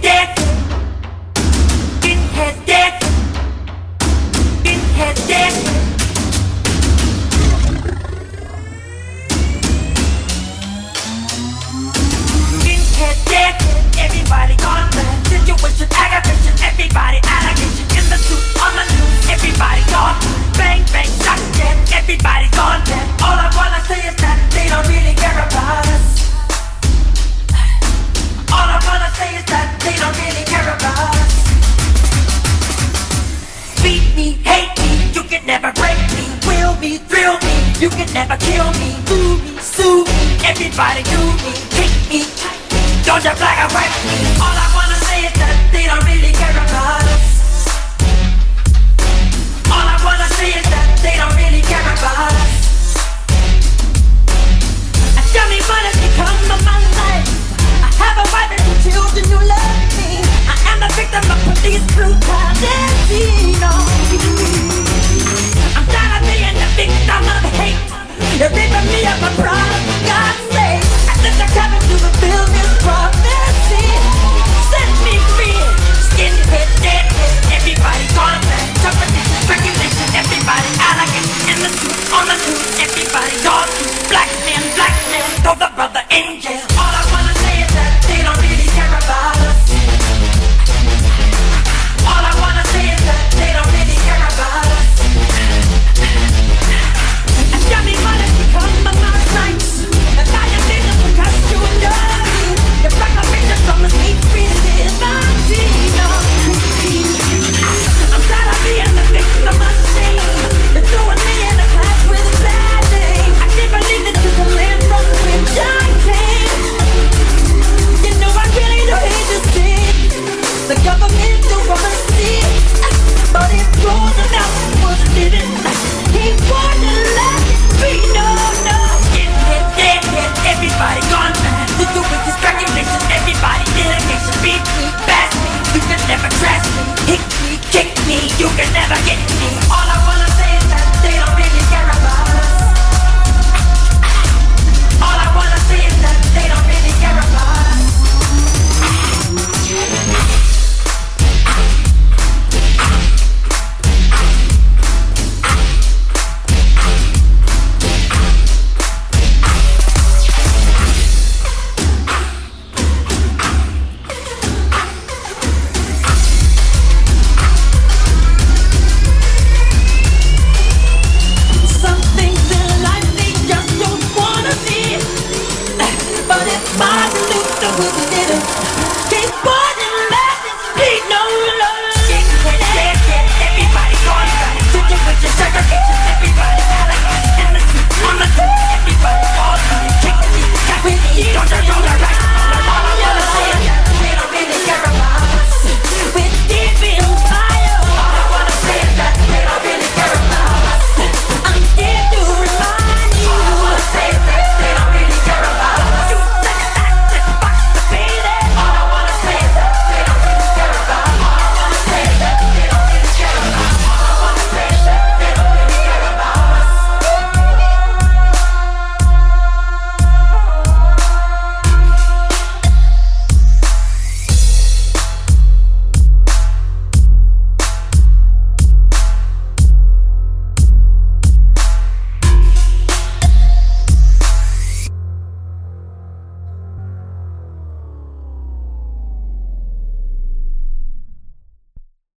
dick. You can never kill me, boo me, sue me. Everybody do me, kick me. Don't you black and white me. All I wanna say is that they don't really care about us. All I wanna say is that they don't really care about us. And tell me what has become of my life. I have a wife and two children who love me. I am a victim of police brutality. You're ripping me up, I'm.